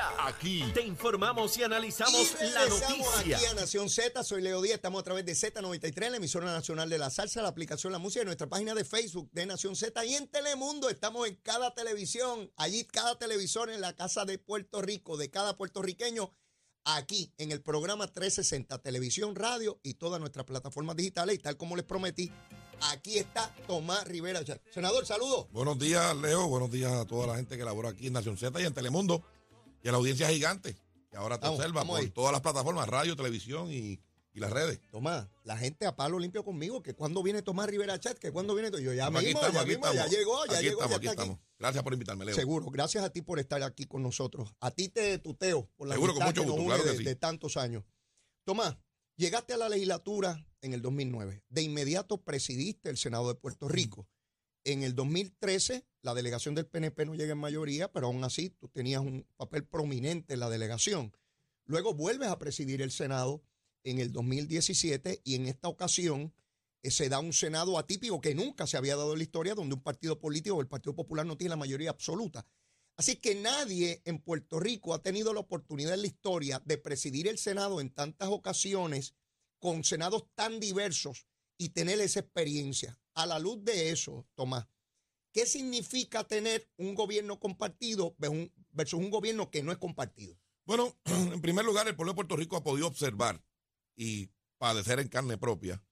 día. Aquí. Te informamos y analizamos Y la noticia. aquí a Nación Z, soy Leo Díaz, estamos a través de Z93, la emisora nacional de la salsa, la aplicación La Música, y nuestra página de Facebook de Nación Z y en Telemundo estamos en cada televisión, allí cada televisor en la casa de Puerto Rico, de cada puertorriqueño, aquí en el programa 360, televisión, radio y todas nuestras plataformas digitales y tal como les prometí, aquí está Tomás Rivera. Senador, saludos. Buenos días, Leo. Buenos días a toda la gente que labora aquí en Nación Z y en Telemundo. Y a la audiencia gigante, que ahora te Vamos, observa vamos por ahí. todas las plataformas, radio, televisión y, y las redes. Tomás, la gente a palo limpio conmigo, que cuando viene Tomás Rivera Chat, que cuando viene yo ya Aquí mismo, estamos, ya aquí mismo, ya estamos. llegó, ya Aquí llegó, estamos, ya aquí está aquí. estamos. Gracias por invitarme, Leo. Seguro, gracias a ti por estar aquí con nosotros. A ti te tuteo por la Seguro, con amistad mucho que nos gusto, une claro que de, sí. de tantos años. Tomás, llegaste a la legislatura en el 2009. De inmediato presidiste el Senado de Puerto Rico. En el 2013, la delegación del PNP no llega en mayoría, pero aún así tú tenías un papel prominente en la delegación. Luego vuelves a presidir el Senado en el 2017 y en esta ocasión eh, se da un Senado atípico que nunca se había dado en la historia, donde un partido político, el Partido Popular, no tiene la mayoría absoluta. Así que nadie en Puerto Rico ha tenido la oportunidad en la historia de presidir el Senado en tantas ocasiones con senados tan diversos y tener esa experiencia. A la luz de eso, Tomás, ¿qué significa tener un gobierno compartido versus un gobierno que no es compartido? Bueno, en primer lugar, el pueblo de Puerto Rico ha podido observar y padecer en carne propia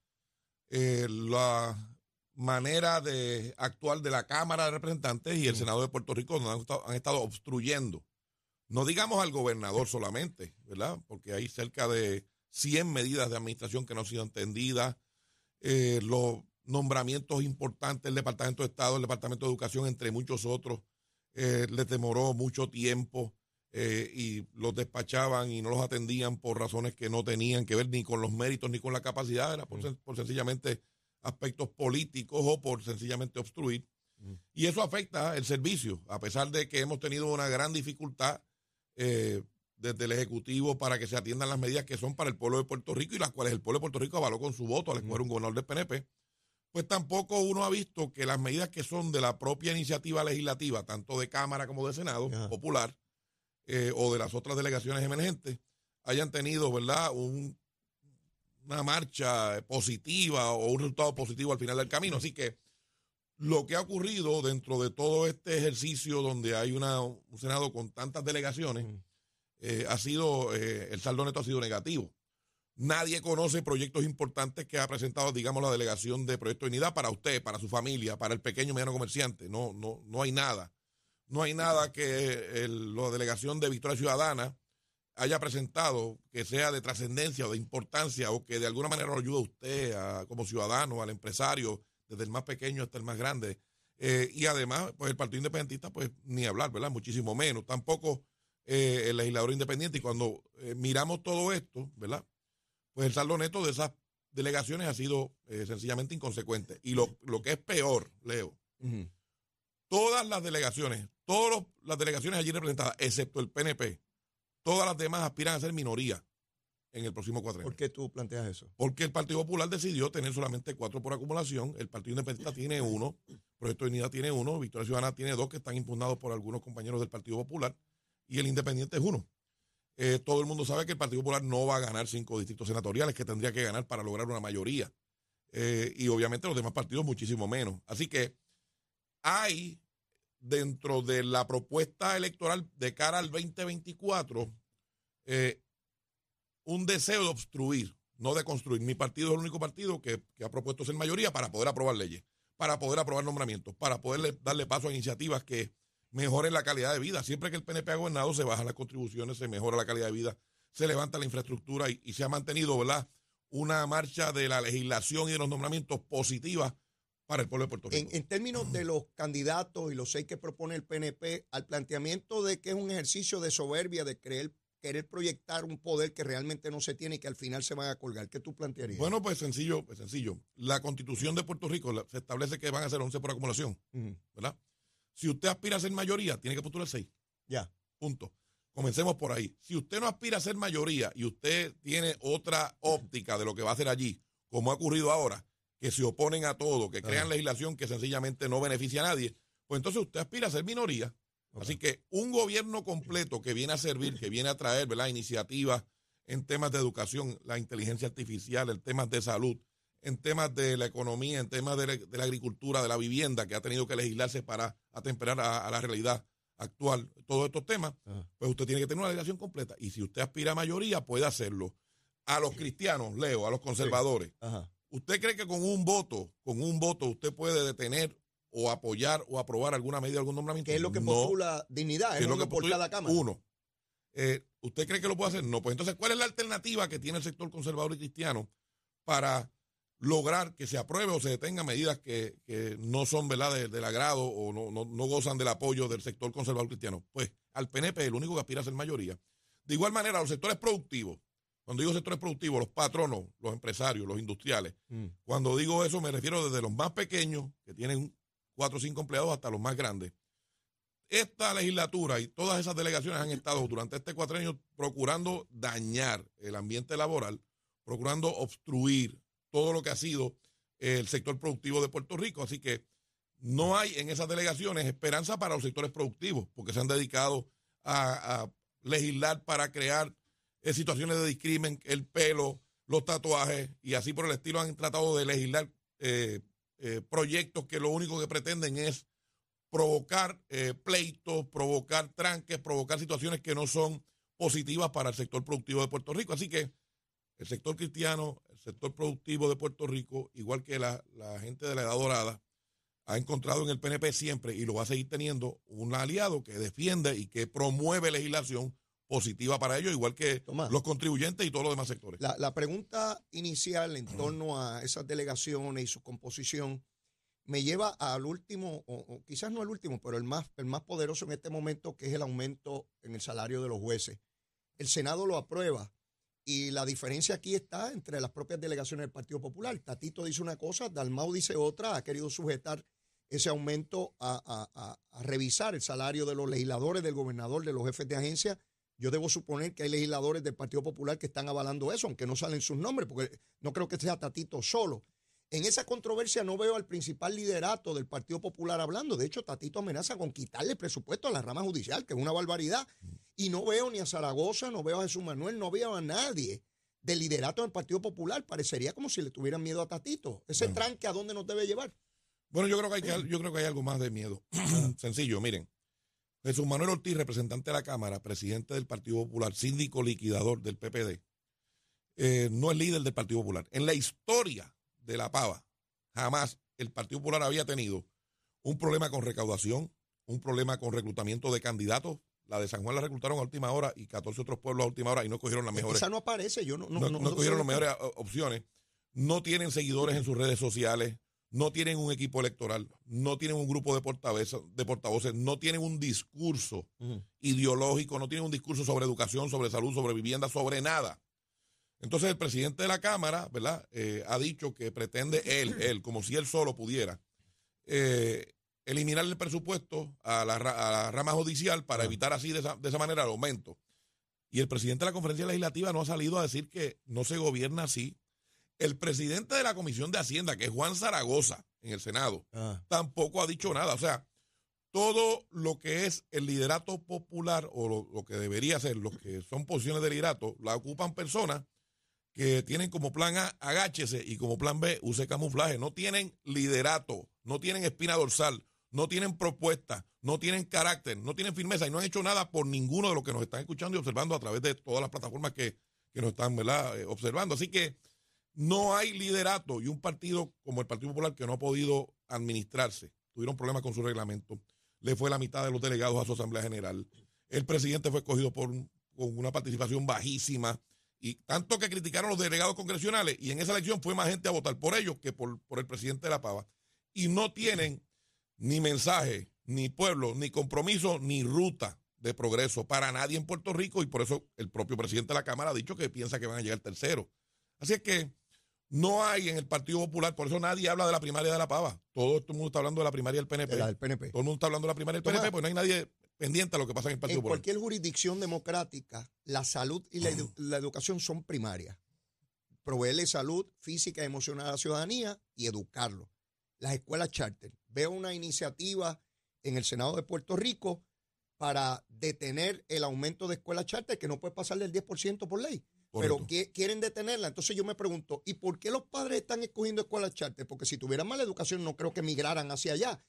eh, la manera de actuar de la Cámara de Representantes y el Senado de Puerto Rico donde han estado, han estado obstruyendo. No digamos al gobernador solamente, ¿verdad? Porque hay cerca de 100 medidas de administración que no han sido entendidas, eh, los nombramientos importantes del Departamento de Estado, el Departamento de Educación, entre muchos otros, eh, les demoró mucho tiempo eh, y los despachaban y no los atendían por razones que no tenían que ver ni con los méritos ni con la capacidad, era por, sen- por sencillamente aspectos políticos o por sencillamente obstruir. Y eso afecta el servicio, a pesar de que hemos tenido una gran dificultad eh, desde el Ejecutivo para que se atiendan las medidas que son para el pueblo de Puerto Rico y las cuales el pueblo de Puerto Rico avaló con su voto al escoger un gobernador del PNP, pues tampoco uno ha visto que las medidas que son de la propia iniciativa legislativa, tanto de Cámara como de Senado Ajá. Popular, eh, o de las otras delegaciones emergentes, hayan tenido, ¿verdad?, un, una marcha positiva o un resultado positivo al final del camino. Así que lo que ha ocurrido dentro de todo este ejercicio donde hay una, un Senado con tantas delegaciones, eh, ha sido, eh, el saldo neto ha sido negativo. Nadie conoce proyectos importantes que ha presentado, digamos, la delegación de Proyecto de Unidad para usted, para su familia, para el pequeño y mediano comerciante. No, no, no hay nada. No hay nada que la delegación de Victoria Ciudadana haya presentado que sea de trascendencia o de importancia o que de alguna manera lo ayude a usted a- como ciudadano, al empresario, desde el más pequeño hasta el más grande. Eh, y además, pues el Partido Independentista, pues ni hablar, ¿verdad? Muchísimo menos. Tampoco eh, el legislador independiente. Y cuando eh, miramos todo esto, ¿verdad? Pues el saldo neto de esas delegaciones ha sido eh, sencillamente inconsecuente. Y lo, lo que es peor, Leo, todas las delegaciones, todas los- las delegaciones allí representadas, excepto el PNP, todas las demás aspiran a ser minoría en el próximo cuatrenio. ¿Por qué tú planteas eso? Porque el Partido Popular decidió tener solamente cuatro por acumulación, el Partido Independiente tiene uno, Proyecto de Unidad tiene uno, Victoria Ciudadana tiene dos que están impugnados por algunos compañeros del Partido Popular y el Independiente es uno. Eh, todo el mundo sabe que el Partido Popular no va a ganar cinco distritos senatoriales que tendría que ganar para lograr una mayoría. Eh, y obviamente los demás partidos muchísimo menos. Así que hay dentro de la propuesta electoral de cara al 2024 eh, un deseo de obstruir, no de construir. Mi partido es el único partido que, que ha propuesto ser mayoría para poder aprobar leyes, para poder aprobar nombramientos, para poder darle paso a iniciativas que mejoren la calidad de vida. Siempre que el PNP ha gobernado, se bajan las contribuciones, se mejora la calidad de vida, se levanta la infraestructura y, y se ha mantenido, ¿verdad? Una marcha de la legislación y de los nombramientos positiva para el pueblo de Puerto Rico. en términos de los candidatos y los seis que propone el PNP, al planteamiento de que es un ejercicio de soberbia, de creer, querer proyectar un poder que realmente no se tiene y que al final se van a colgar, ¿qué tú plantearías? Bueno, pues sencillo, pues sencillo. La constitución de Puerto Rico la- se establece que van a ser 11 por acumulación. ¿verdad? Si usted aspira a ser mayoría, tiene que postular 6. Ya. Punto. Comencemos por ahí. Si usted no aspira a ser mayoría y usted tiene otra óptica de lo que va a hacer allí, como ha ocurrido ahora, que se oponen a todo, que crean Ajá. legislación que sencillamente no beneficia a nadie, pues entonces usted aspira a ser minoría Así que un gobierno completo que viene a servir, que viene a traer ¿verdad? iniciativas en temas de educación, la inteligencia artificial, en temas de salud, en temas de la economía, en temas de la, agricultura, de la vivienda, que ha tenido que legislarse para atemperar a, la realidad actual, todos estos temas, pues usted tiene que tener una delegación completa. Y si usted aspira a mayoría, puede hacerlo. A los cristianos, Leo, a los conservadores. ¿Usted cree que con un voto, con un voto, usted puede detener o apoyar o aprobar alguna medida, algún nombramiento? ¿Qué es lo que postula dignidad? Es, lo que por cada Cámara. Uno. Eh, ¿Usted cree que lo puede hacer? No. Pues entonces, ¿cuál es la alternativa que tiene el sector conservador y cristiano para lograr que se apruebe o se detenga medidas que, no son ¿verdad? del agrado o no, no, gozan del apoyo del sector conservador cristiano? Pues al PNP, el único que aspira a ser mayoría. De igual manera, los sectores productivos, cuando digo sectores productivos, los patronos, los empresarios, los industriales, mm. cuando digo eso me refiero desde los más pequeños, que tienen cuatro o cinco empleados, hasta los más grandes. Esta legislatura y todas esas delegaciones han estado durante este años procurando dañar el ambiente laboral, procurando obstruir todo lo que ha sido el sector productivo de Puerto Rico. Así que no hay en esas delegaciones esperanza para los sectores productivos, porque se han dedicado a, legislar para crear eh, situaciones de discrimen, el pelo, los tatuajes y así por el estilo han tratado de legislar eh, eh, proyectos que lo único que pretenden es provocar pleitos, provocar tranques, provocar situaciones que no son positivas para el sector productivo de Puerto Rico. Así que el sector cristiano, sector productivo de Puerto Rico, igual que la, gente de la Edad Dorada, ha encontrado en el PNP siempre y lo va a seguir teniendo un aliado que defiende y que promueve legislación positiva para ellos, igual que los contribuyentes y todos los demás sectores. La, pregunta inicial en torno a esas delegaciones y su composición me lleva al último, o, quizás no el último, pero el más, el más poderoso en este momento, que es el aumento en el salario de los jueces. El Senado lo aprueba y la diferencia aquí está entre las propias delegaciones del Partido Popular. Tatito dice una cosa, Dalmau dice otra, ha querido sujetar ese aumento a, revisar el salario de los legisladores, del gobernador, de los jefes de agencia. Yo debo suponer que hay legisladores del Partido Popular que están avalando eso, aunque no salen sus nombres, porque no creo que sea Tatito solo. En esa controversia no veo al principal liderato del Partido Popular hablando. De hecho, Tatito amenaza con quitarle presupuesto a la rama judicial, que es una barbaridad. Y no veo ni a Zaragoza, no veo a Jesús Manuel, no veo a nadie del liderato del Partido Popular. Parecería como si le tuvieran miedo a Tatito. Ese tranque a dónde nos debe llevar. Bueno, yo creo que hay, yo creo que hay algo más de miedo. Sencillo, miren. Jesús Manuel Ortiz, representante de la Cámara, presidente del Partido Popular, síndico liquidador del PPD, eh, no es líder del Partido Popular. En la historia de la pava, jamás el Partido Popular había tenido un problema con recaudación, un problema con reclutamiento de candidatos. La de San Juan la reclutaron a última hora y 14 otros pueblos a última hora y no cogieron las mejores. Esa no aparece, yo no. No, no, no cogieron las mejores opciones. No tienen seguidores en sus redes sociales, no tienen un equipo electoral, no tienen un grupo de portavoces, de portavoces no tienen un discurso ideológico, no tienen un discurso sobre educación, sobre salud, sobre vivienda, sobre nada. Entonces el presidente de la Cámara, ¿verdad? Eh, ha dicho que pretende él, él, como si él solo pudiera, eh, eliminar el presupuesto a la, rama judicial para evitar así de esa, de esa, manera el aumento. Y el presidente de la conferencia legislativa no ha salido a decir que no se gobierna así. El presidente de la Comisión de Hacienda, que es Juan Zaragoza, en el Senado, ah. tampoco ha dicho nada. O sea, todo lo que es el liderato popular o lo, lo, que debería ser, lo que son posiciones de liderato, la ocupan personas que tienen como plan A, agáchese, y como plan B, use camuflaje. No tienen liderato, no tienen espina dorsal, no tienen propuesta, no tienen carácter, no tienen firmeza y no han hecho nada por ninguno de los que nos están escuchando y observando a través de todas las plataformas que, nos están eh, observando. Así que no hay liderato y un partido como el Partido Popular que no ha podido administrarse. Tuvieron problemas con su reglamento. Le fue la mitad de los delegados a su Asamblea General. El presidente fue escogido por, con una participación bajísima y tanto que criticaron los delegados congresionales, y en esa elección fue más gente a votar por ellos que por, por el presidente de la Pava. Y no tienen ni mensaje, ni pueblo, ni compromiso, ni ruta de progreso para nadie en Puerto Rico, y por eso el propio presidente de la Cámara ha dicho que piensa que van a llegar tercero. Así es que no hay en el Partido Popular, por eso nadie habla de la primaria de la Pava. Todo, el mundo está hablando de la primaria del PNP. del PNP. Todo el mundo está hablando de la primaria del PNP, pues no hay nadie pendiente a lo que pasa en el Partido En cualquier jurisdicción democrática, la salud y la, educación son primarias. Proveerle salud física y emocional a la ciudadanía y educarlo. Las escuelas charter. Veo una iniciativa en el Senado de Puerto Rico para detener el aumento de escuelas charter, que no puede pasar del 10% por ley. Correcto. Pero que- quieren detenerla. Entonces yo me pregunto, ¿y por qué los padres están escogiendo escuelas charter? Porque si tuvieran mala educación no creo que migraran hacia allá.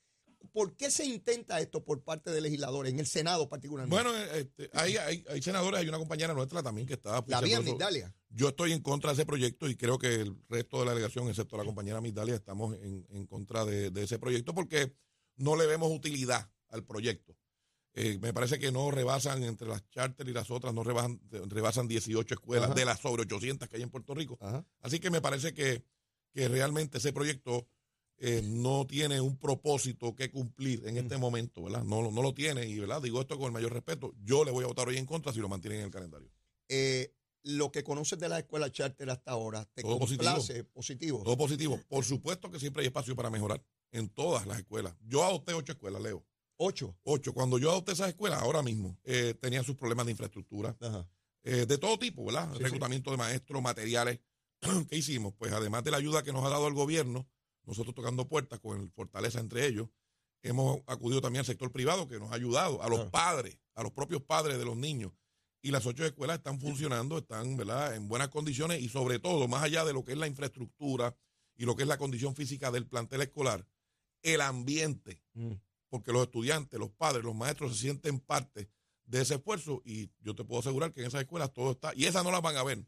¿Por qué se intenta esto por parte de legisladores, en el Senado particularmente? Bueno, este, hay, hay, hay senadores, hay una compañera nuestra también que está... la vía. Migdalia. Yo estoy en contra de ese proyecto y creo que el resto de la delegación, excepto la compañera Migdalia, estamos en, en contra de, de ese proyecto porque no le vemos utilidad al proyecto. Eh, me parece que no rebasan entre las charter y las otras, no rebasan, rebasan 18 escuelas Ajá. de las sobre 800 que hay en Puerto Rico. Ajá. Así que me parece que, que realmente ese proyecto eh, no tiene un propósito que cumplir en este momento, ¿verdad? No, lo- no lo tiene y, ¿verdad? Digo esto con el mayor respeto. Yo le voy a votar hoy en contra si lo mantienen en el calendario. Eh, lo que conoces de la escuela charter hasta ahora, ¿te Todo complace? Positivo. Todo positivo. Por supuesto que siempre hay espacio para mejorar en todas las escuelas. Yo adopté ocho escuelas, Leo. Ocho. Ocho. Cuando yo adopté esas escuelas, ahora mismo, eh, tenían sus problemas de infraestructura, eh, de todo tipo, ¿verdad? Sí, sí. Reclutamiento de maestros, materiales. ¿Qué hicimos? Pues además de la ayuda que nos ha dado el gobierno, nosotros tocando puertas con el Fortaleza entre ellos, hemos acudido también al sector privado que nos ha ayudado, a los Claro. padres, a los propios padres de los niños. Y las ocho escuelas están funcionando, están ¿verdad? en buenas condiciones y sobre todo, más allá de lo que es la infraestructura y lo que es la condición física del plantel escolar, el ambiente, Mm. porque los estudiantes, los padres, los maestros se sienten parte de ese esfuerzo y yo te puedo asegurar que en esas escuelas todo está, y esas no las van a ver,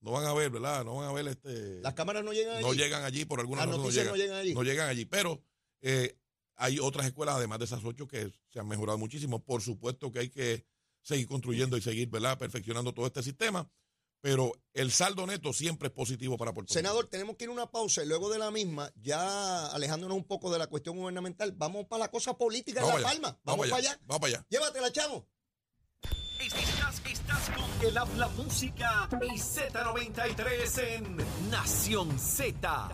no van a ver, ¿verdad? No van a ver este... Las cámaras no llegan allí. no llegan allí, por alguna razón no llegan, no llegan allí. no llegan allí, pero eh, hay otras escuelas, además de esas ocho, que se han mejorado muchísimo. Por supuesto que hay que seguir construyendo y seguir, ¿verdad? Perfeccionando todo este sistema, pero el saldo neto siempre es positivo para Puerto Rico. Senador, tenemos que ir a una pausa y luego de la misma, ya alejándonos un poco de la cuestión gubernamental, vamos para la cosa política de La allá, Palma. Vamos, para allá. Vamos para allá. Llévatela, chamo. Estás, estás con el habla música y Z93 en Nación Z.